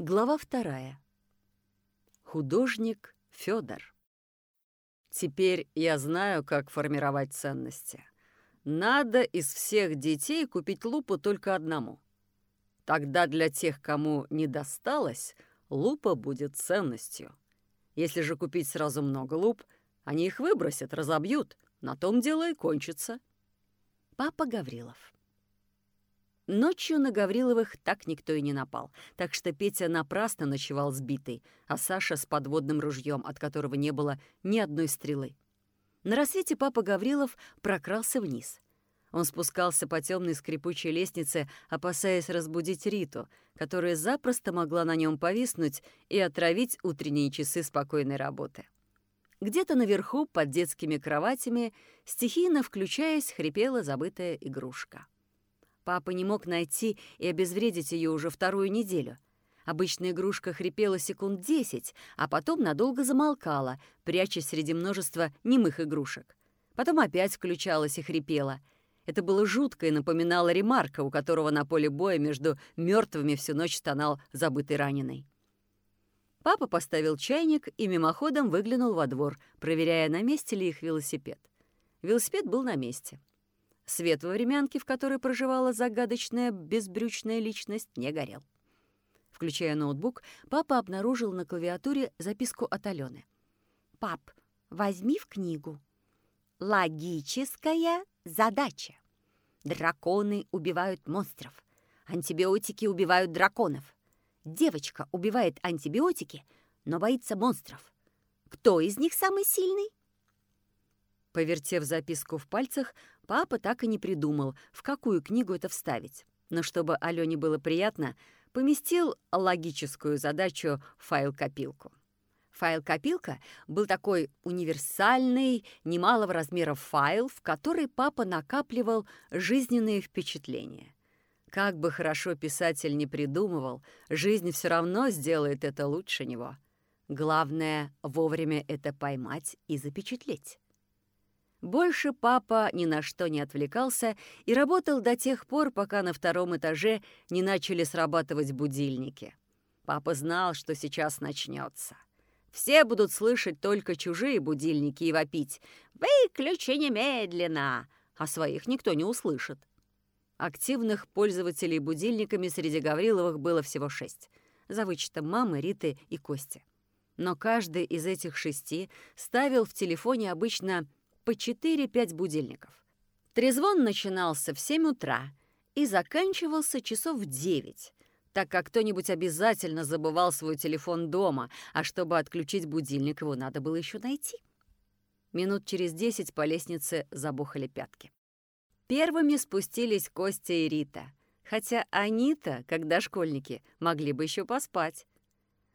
Глава вторая. Художник Федор. Теперь я знаю, как формировать ценности. Надо из всех детей купить лупу только одному. Тогда для тех, кому не досталось, лупа будет ценностью. Если же купить сразу много луп, они их выбросят, разобьют. На том дело и кончится. Папа Гаврилов. Ночью на Гавриловых так никто и не напал, так что Петя напрасно ночевал сбитый, а Саша с подводным ружьем, от которого не было ни одной стрелы. На рассвете папа Гаврилов прокрался вниз. Он спускался по темной скрипучей лестнице, опасаясь разбудить Риту, которая запросто могла на нем повиснуть и отравить утренние часы спокойной работы. Где-то наверху, под детскими кроватями, стихийно включаясь, хрипела забытая игрушка. Папа не мог найти и обезвредить ее уже вторую неделю. Обычная игрушка хрипела секунд десять, а потом надолго замолкала, прячась среди множества немых игрушек. Потом опять включалась и хрипела. Это было жутко и напоминало Ремарка, у которого на поле боя между мертвыми всю ночь стонал забытый раненый. Папа поставил чайник и мимоходом выглянул во двор, проверяя, на месте ли их велосипед. Велосипед был на месте. Свет во времянке, в которой проживала загадочная безбрючная личность, не горел. Включая ноутбук, папа обнаружил на клавиатуре записку от Алены. «Пап, возьми в книгу. Логическая задача. Драконы убивают монстров. Антибиотики убивают драконов. Девочка убивает антибиотики, но боится монстров. Кто из них самый сильный?» Повертев записку в пальцах, папа так и не придумал, в какую книгу это вставить. Но чтобы Алене было приятно, поместил логическую задачу в файл-копилку. Файл-копилка был такой универсальный, немалого размера файл, в который папа накапливал жизненные впечатления. Как бы хорошо писатель не придумывал, жизнь все равно сделает это лучше него. Главное — вовремя это поймать и запечатлеть. Больше папа ни на что не отвлекался и работал до тех пор, пока на втором этаже не начали срабатывать будильники. Папа знал, что сейчас начнется. Все будут слышать только чужие будильники и вопить «Выключи немедленно!», а своих никто не услышит. Активных пользователей будильниками среди Гавриловых было всего шесть, за вычетом мамы, Риты и Кости. Но каждый из этих шести ставил в телефоне обычно по 4-5 будильников. Трезвон начинался в 7 утра и заканчивался часов в 9, так как кто-нибудь обязательно забывал свой телефон дома, а чтобы отключить будильник, его надо было еще найти. Минут через 10 по лестнице забухали пятки. Первыми спустились Костя и Рита, хотя они-то, когда школьники, могли бы еще поспать.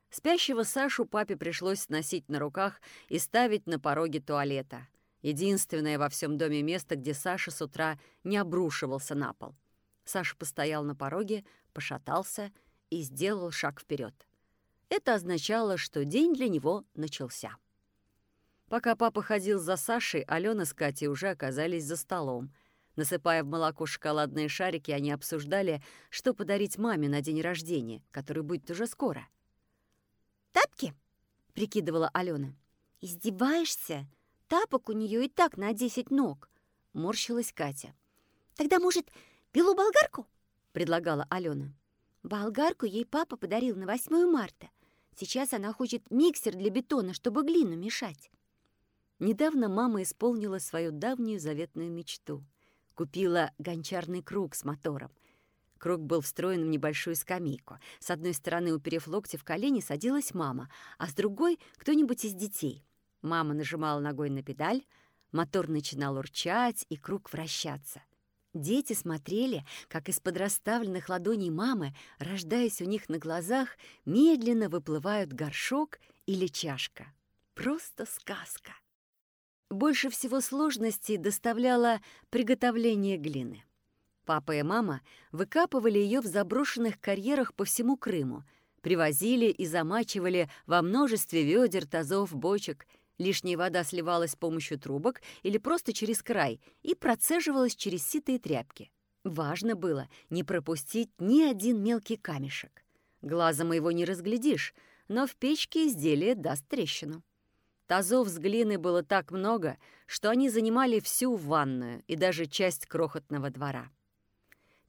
Спящего Сашу папе пришлось носить на руках и ставить на пороге туалета. Единственное во всем доме место, где Саша с утра не обрушивался на пол. Саша постоял на пороге, пошатался и сделал шаг вперед. Это означало, что день для него начался. Пока папа ходил за Сашей, Алена с Катей уже оказались за столом. Насыпая в молоко шоколадные шарики, они обсуждали, что подарить маме на день рождения, который будет уже скоро. «Тапки?» — прикидывала Алена. «Издеваешься?» Тапок у нее и так на десять ног», — морщилась Катя. «Тогда, может, белу-болгарку?» — предлагала Алена. «Болгарку ей папа подарил на 8 марта. Сейчас она хочет миксер для бетона, чтобы глину мешать». Недавно мама исполнила свою давнюю заветную мечту. Купила гончарный круг с мотором. Круг был встроен в небольшую скамейку. С одной стороны, уперев локти в колени, садилась мама, а с другой — кто-нибудь из детей — Мама нажимала ногой на педаль, мотор начинал урчать и круг вращаться. Дети смотрели, как из-под расставленных ладоней мамы, рождаясь у них на глазах, медленно выплывают горшок или чашка. Просто сказка. Больше всего сложностей доставляло приготовление глины. Папа и мама выкапывали ее в заброшенных карьерах по всему Крыму, привозили и замачивали во множестве ведер, тазов, бочек — Лишняя вода сливалась с помощью трубок или просто через край и процеживалась через ситые тряпки. Важно было не пропустить ни один мелкий камешек. Глазом его не разглядишь, но в печке изделие даст трещину. Тазов с глины было так много, что они занимали всю ванную и даже часть крохотного двора.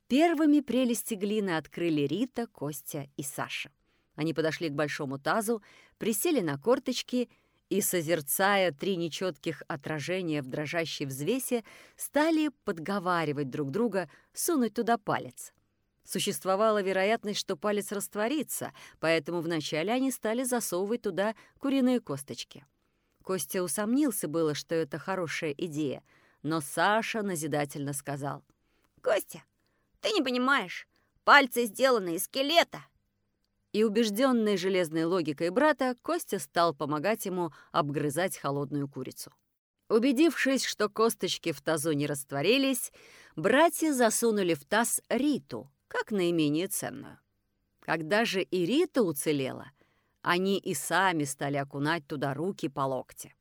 Первыми прелести глины открыли Рита, Костя и Саша. Они подошли к большому тазу, присели на корточки и, созерцая три нечетких отражения в дрожащей взвесе, стали подговаривать друг друга сунуть туда палец. Существовала вероятность, что палец растворится, поэтому вначале они стали засовывать туда куриные косточки. Костя усомнился было, что это хорошая идея, но Саша назидательно сказал. «Костя, ты не понимаешь, пальцы сделаны из скелета!» И убежденный железной логикой брата, Костя стал помогать ему обгрызать холодную курицу. Убедившись, что косточки в тазу не растворились, братья засунули в таз Риту, как наименее ценную. Когда же и Рита уцелела — они и сами стали окунать туда руки по локте.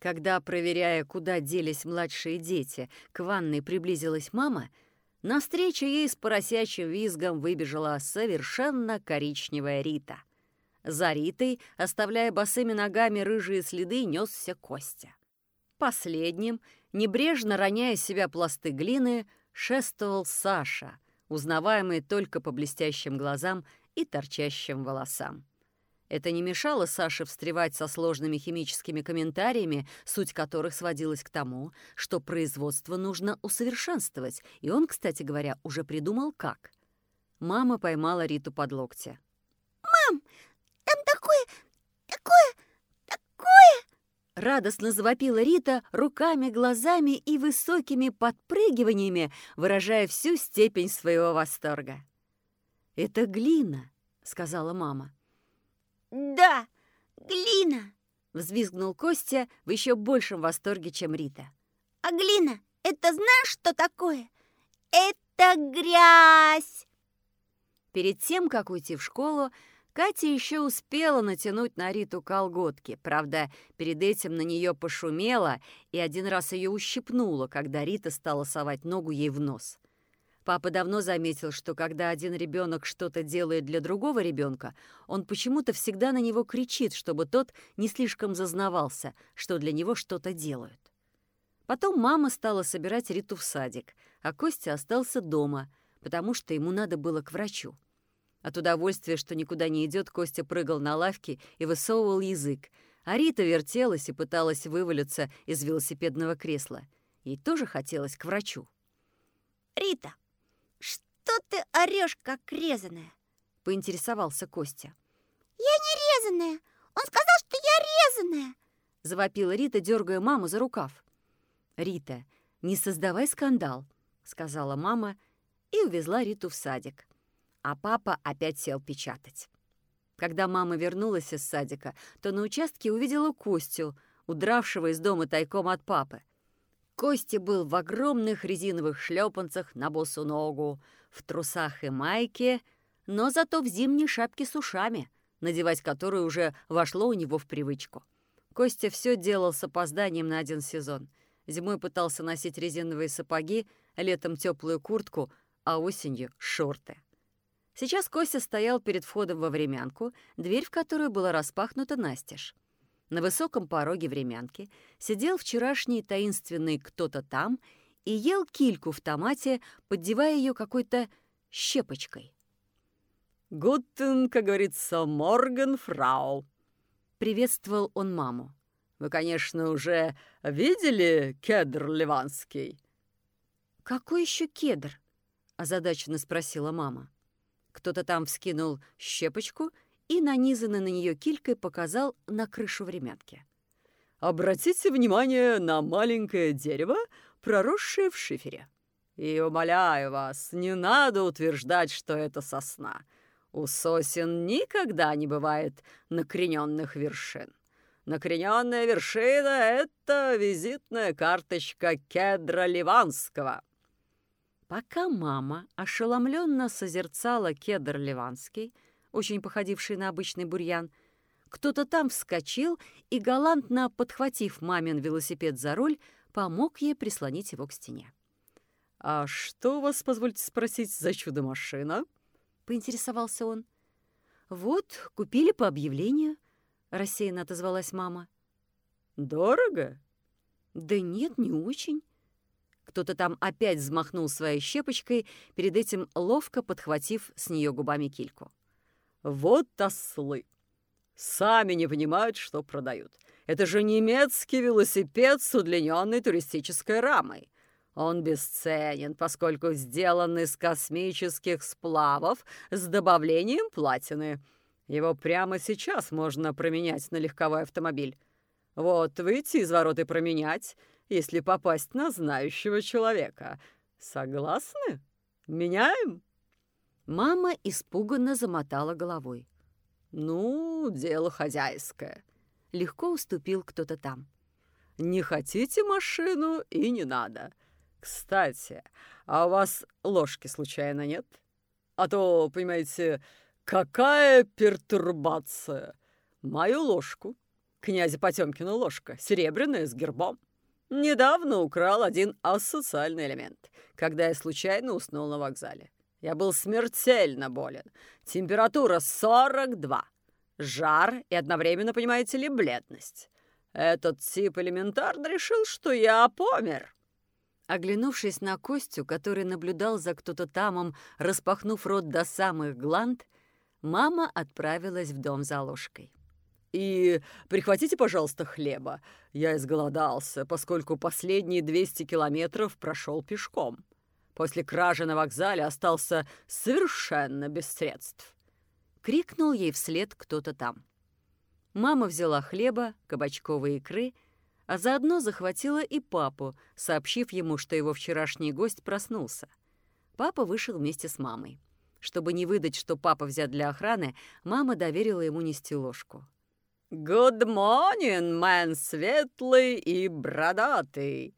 Когда, проверяя, куда делись младшие дети, к ванной приблизилась мама, навстречу ей с поросячьим визгом выбежала совершенно коричневая Рита. За Ритой, оставляя босыми ногами рыжие следы, несся Костя. Последним, небрежно роняя себя пласты глины, шествовал Саша, узнаваемый только по блестящим глазам и торчащим волосам. Это не мешало Саше встревать со сложными химическими комментариями, суть которых сводилась к тому, что производство нужно усовершенствовать, и он, кстати говоря, уже придумал как. Мама поймала Риту под локти. «Мам, там такое, такое, такое!» Радостно завопила Рита руками, глазами и высокими подпрыгиваниями, выражая всю степень своего восторга. «Это глина», — сказала мама. «Да, глина!» — взвизгнул Костя в еще большем восторге, чем Рита. «А глина, это знаешь, что такое? Это грязь!» Перед тем, как уйти в школу, Катя еще успела натянуть на Риту колготки. Правда, перед этим на нее пошумело и один раз ее ущипнуло, когда Рита стала совать ногу ей в нос. Папа давно заметил, что когда один ребенок что-то делает для другого ребенка, он почему-то всегда на него кричит, чтобы тот не слишком зазнавался, что для него что-то делают. Потом мама стала собирать Риту в садик, а Костя остался дома, потому что ему надо было к врачу. От удовольствия, что никуда не идет, Костя прыгал на лавке и высовывал язык, а Рита вертелась и пыталась вывалиться из велосипедного кресла. Ей тоже хотелось к врачу. «Рита, орешь, как резаная?» — поинтересовался Костя. «Я не резаная! Он сказал, что я резаная!» — завопила Рита, дергая маму за рукав. «Рита, не создавай скандал», — сказала мама и увезла Риту в садик. А папа опять сел печатать. Когда мама вернулась из садика, то на участке увидела Костю, удравшего из дома тайком от папы. Костя был в огромных резиновых шлепанцах на босу ногу, в трусах и майке, но зато в зимней шапке с ушами, надевать которую уже вошло у него в привычку. Костя все делал с опозданием на один сезон. Зимой пытался носить резиновые сапоги, летом теплую куртку, а осенью — шорты. Сейчас Костя стоял перед входом во времянку, дверь в которую была распахнута настежь. На высоком пороге времянки сидел вчерашний таинственный кто-то там и ел кильку в томате, поддевая ее какой-то щепочкой. «Гутен, как говорится, морген, фрау!» — приветствовал он маму. «Вы, конечно, уже видели кедр ливанский?» «Какой еще кедр?» — озадаченно спросила мама. Кто-то там вскинул щепочку — и, нанизанный на нее килькой, показал на крышу времянки. «Обратите внимание на маленькое дерево, проросшее в шифере. И, умоляю вас, не надо утверждать, что это сосна. У сосен никогда не бывает накрененных вершин. Накрененная вершина — это визитная карточка кедра ливанского». Пока мама ошеломленно созерцала кедр ливанский — очень походивший на обычный бурьян. Кто-то там вскочил и, галантно подхватив мамин велосипед за руль, помог ей прислонить его к стене. «А что у вас, позвольте спросить, за чудо-машина?» — поинтересовался он. «Вот, купили по объявлению», — рассеянно отозвалась мама. «Дорого?» «Да нет, не очень». Кто-то там опять взмахнул своей щепочкой, перед этим ловко подхватив с нее губами кильку. «Вот ослы! Сами не понимают, что продают. Это же немецкий велосипед с удлиненной туристической рамой. Он бесценен, поскольку сделан из космических сплавов с добавлением платины. Его прямо сейчас можно променять на легковой автомобиль. Вот, выйти из ворот и променять, если попасть на знающего человека. Согласны? Меняем?» Мама испуганно замотала головой. «Ну, дело хозяйское». Легко уступил кто-то там. «Не хотите машину и не надо. Кстати, а у вас ложки случайно нет? А то, понимаете, какая пертурбация. Мою ложку, князя Потемкина ложка, серебряная с гербом. Недавно украл один асоциальный элемент, когда я случайно уснул на вокзале. Я был смертельно болен. Температура 42. Жар и одновременно, понимаете ли, бледность. Этот тип элементарно решил, что я помер. Оглянувшись на Костю, который наблюдал за кто-то тамом, распахнув рот до самых гланд, мама отправилась в дом за ложкой. «И прихватите, пожалуйста, хлеба. Я изголодался, поскольку последние 200 километров прошел пешком. После кражи на вокзале остался совершенно без средств». Крикнул ей вслед кто-то там. Мама взяла хлеба, кабачковой икры — а заодно захватила и папу, сообщив ему, что его вчерашний гость проснулся. Папа вышел вместе с мамой. Чтобы не выдать, что папа взят для охраны, мама доверила ему нести ложку. «Good morning, мэн светлый и бродатый!»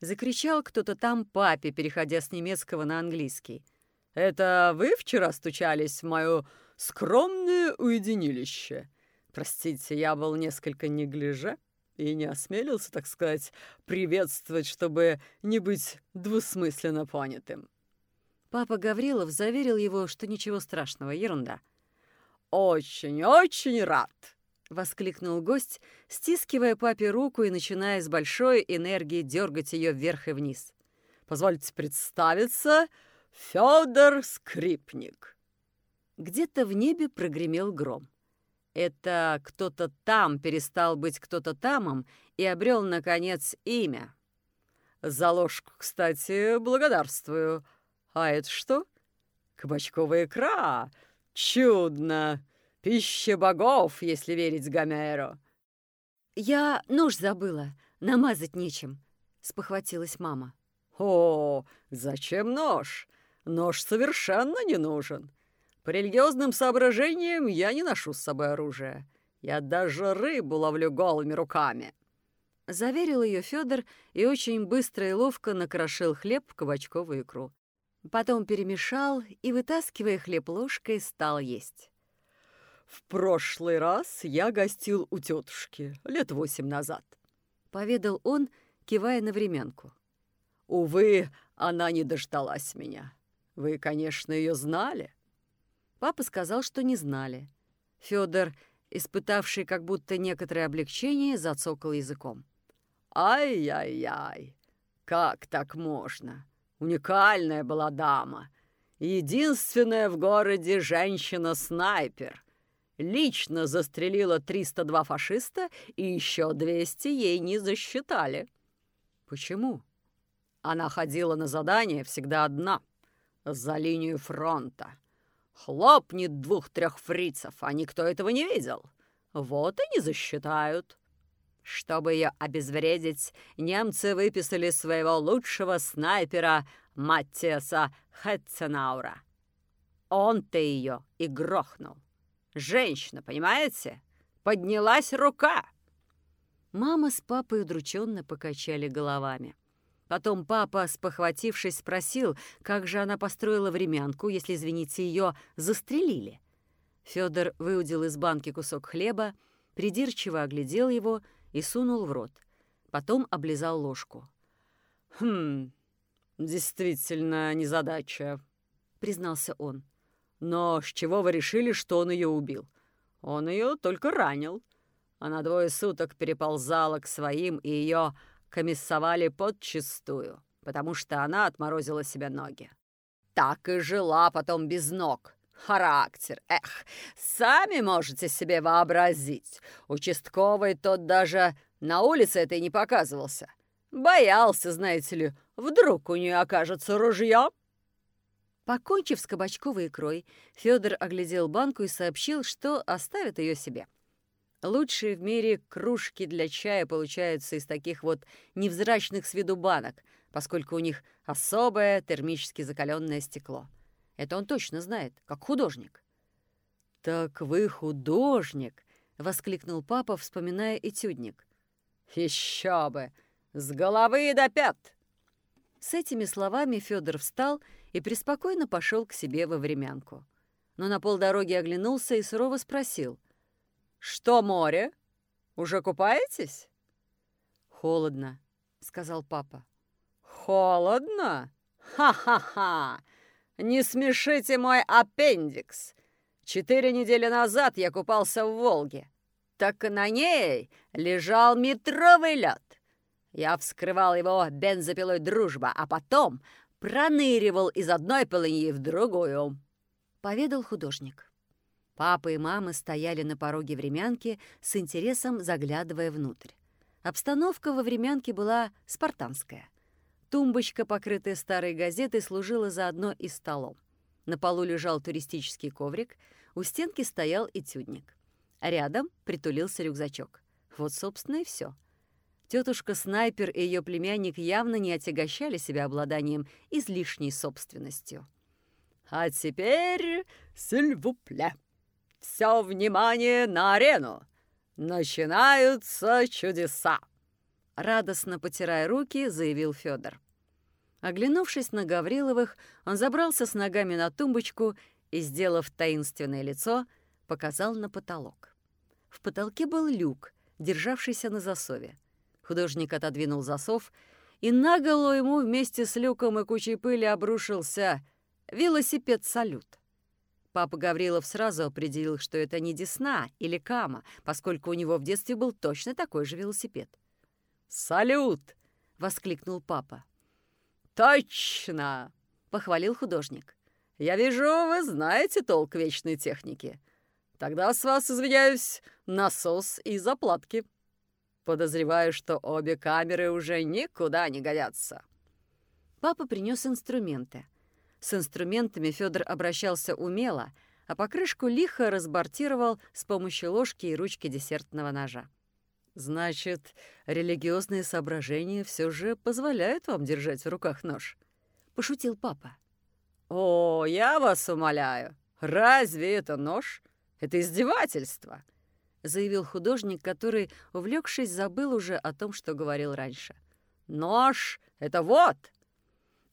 Закричал кто-то там папе, переходя с немецкого на английский. «Это вы вчера стучались в мое скромное уединилище? Простите, я был несколько неглиже» и не осмелился, так сказать, приветствовать, чтобы не быть двусмысленно понятым. Папа Гаврилов заверил его, что ничего страшного, ерунда. «Очень-очень рад!» — воскликнул гость, стискивая папе руку и начиная с большой энергии дергать ее вверх и вниз. «Позвольте представиться, Федор Скрипник». Где-то в небе прогремел гром. Это кто-то там перестал быть кто-то тамом и обрел, наконец, имя. За ложку, кстати, благодарствую. А это что? Кабачковая икра. Чудно. Пища богов, если верить Гомеру. Я нож забыла. Намазать нечем, спохватилась мама. О, зачем нож? Нож совершенно не нужен. По религиозным соображениям я не ношу с собой оружие. Я даже рыбу ловлю голыми руками. Заверил ее Федор и очень быстро и ловко накрошил хлеб в кабачковую икру. Потом перемешал и, вытаскивая хлеб ложкой, стал есть. «В прошлый раз я гостил у тетушки, лет восемь назад», — поведал он, кивая на временку. «Увы, она не дождалась меня. Вы, конечно, ее знали?» Папа сказал, что не знали. Федор, испытавший как будто некоторое облегчение, зацокал языком. «Ай-яй-яй! Как так можно? Уникальная была дама. Единственная в городе женщина-снайпер. Лично застрелила 302 фашиста, и еще 200 ей не засчитали. Почему? Она ходила на задание всегда одна, за линию фронта. Хлопнет двух-трех фрицев, а никто этого не видел. Вот и не засчитают. Чтобы ее обезвредить, немцы выписали своего лучшего снайпера Маттиаса Хетценаура. Он-то ее и грохнул. Женщина, понимаете? Поднялась рука. Мама с папой удрученно покачали головами. Потом папа, спохватившись, спросил, как же она построила времянку, если, извините, ее застрелили. Федор выудил из банки кусок хлеба, придирчиво оглядел его и сунул в рот. Потом облизал ложку. «Хм, действительно незадача», — признался он. Но с чего вы решили, что он ее убил? Он ее только ранил. Она двое суток переползала к своим, и ее комиссовали подчистую, потому что она отморозила себе ноги. Так и жила потом без ног. Характер, эх, сами можете себе вообразить. Участковый тот даже на улице этой не показывался. Боялся, знаете ли, вдруг у нее окажется ружье. Покончив с кабачковой икрой, Федор оглядел банку и сообщил, что оставит ее себе. Лучшие в мире кружки для чая получаются из таких вот невзрачных с виду банок, поскольку у них особое термически закаленное стекло. Это он точно знает, как художник. «Так вы художник!» — воскликнул папа, вспоминая этюдник. «Еще бы! С головы до пят!» С этими словами Федор встал и преспокойно пошел к себе во времянку. Но на полдороги оглянулся и сурово спросил. «Что море? Уже купаетесь?» «Холодно», — сказал папа. «Холодно? Ха-ха-ха! Не смешите мой аппендикс! Четыре недели назад я купался в Волге. Так на ней лежал метровый лед. Я вскрывал его бензопилой «Дружба», а потом проныривал из одной полыньи в другую», — поведал художник. Папа и мама стояли на пороге времянки с интересом заглядывая внутрь. Обстановка во времянке была спартанская. Тумбочка, покрытая старой газетой, служила заодно и столом. На полу лежал туристический коврик, у стенки стоял этюдник. Рядом притулился рюкзачок. Вот, собственно, и все. Тетушка-снайпер и ее племянник явно не отягощали себя обладанием излишней собственностью. «А теперь, сильвупле, все внимание на арену! Начинаются чудеса!» Радостно потирая руки, заявил Федор. Оглянувшись на Гавриловых, он забрался с ногами на тумбочку и, сделав таинственное лицо, показал на потолок. В потолке был люк, державшийся на засове. Художник отодвинул засов, и на голову ему вместе с люком и кучей пыли обрушился велосипед-салют. Папа Гаврилов сразу определил, что это не Десна или Кама, поскольку у него в детстве был точно такой же велосипед. «Салют!» — воскликнул папа. «Точно!» — похвалил художник. «Я вижу, вы знаете толк вечной техники. Тогда с вас, извиняюсь, насос и заплатки». Подозреваю, что обе камеры уже никуда не годятся. Папа принес инструменты. С инструментами Федор обращался умело, а покрышку лихо разбортировал с помощью ложки и ручки десертного ножа. «Значит, религиозные соображения все же позволяют вам держать в руках нож?» — пошутил папа. «О, я вас умоляю! Разве это нож? Это издевательство!» заявил художник, который, увлекшись, забыл уже о том, что говорил раньше. «Нож! Это вот!»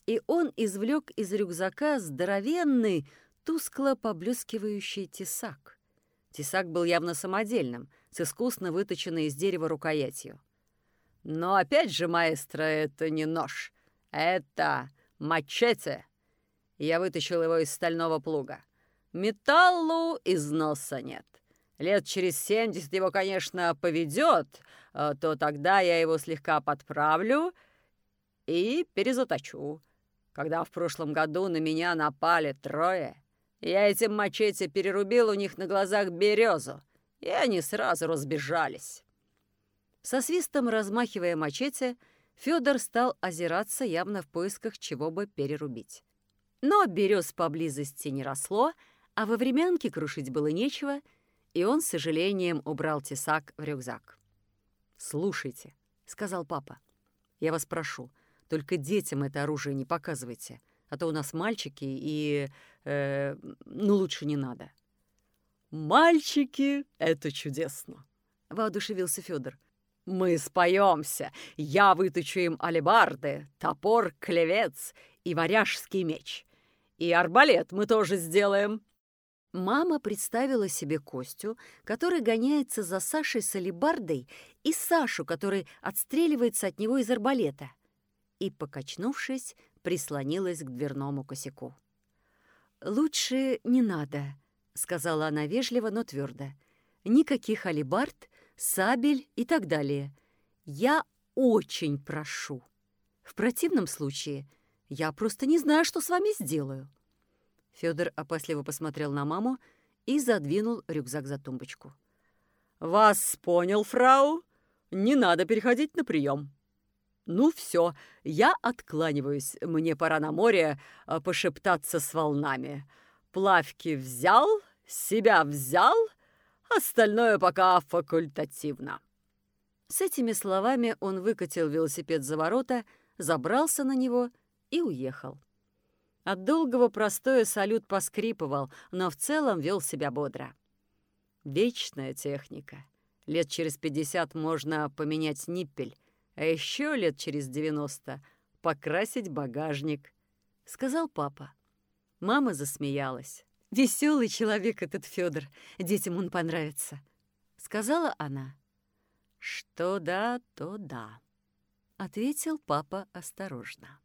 И он извлек из рюкзака здоровенный, тускло поблескивающий тесак. Тесак был явно самодельным, с искусно выточенной из дерева рукоятью. «Но опять же, маэстро, это не нож. Это мачете!» Я вытащил его из стального плуга. Металлу износа нет. Лет через семьдесят его, конечно, поведет, э, то тогда я его слегка подправлю и перезаточу. Когда в прошлом году на меня напали трое, я этим мачете перерубил у них на глазах березу, и они сразу разбежались. Со свистом размахивая мачете, Федор стал озираться явно в поисках чего бы перерубить. Но берез поблизости не росло, а во времянке крушить было нечего — и он с сожалением убрал тесак в рюкзак. «Слушайте», — сказал папа, — «я вас прошу, только детям это оружие не показывайте, а то у нас мальчики и... Э, ну, лучше не надо». «Мальчики — это чудесно», — воодушевился Федор. «Мы споемся. Я выточу им алебарды, топор, клевец и варяжский меч. И арбалет мы тоже сделаем». Мама представила себе Костю, который гоняется за Сашей с алебардой, и Сашу, который отстреливается от него из арбалета. И, покачнувшись, прислонилась к дверному косяку. лучше не надо», — сказала она вежливо, но твердо. «Никаких алибард, сабель и так далее. Я очень прошу. В противном случае я просто не знаю, что с вами сделаю». Федор опасливо посмотрел на маму и задвинул рюкзак за тумбочку. «Вас понял, фрау. Не надо переходить на прием. Ну все, я откланиваюсь. Мне пора на море а, пошептаться с волнами. Плавки взял, себя взял, остальное пока факультативно». С этими словами он выкатил велосипед за ворота, забрался на него и уехал. От долгого простоя салют поскрипывал, но в целом вел себя бодро. Вечная техника. Лет через пятьдесят можно поменять ниппель, а еще лет через девяносто покрасить багажник, — сказал папа. Мама засмеялась. Веселый человек этот Федор, детям он понравится, — сказала она. Что да, то да, — ответил папа осторожно.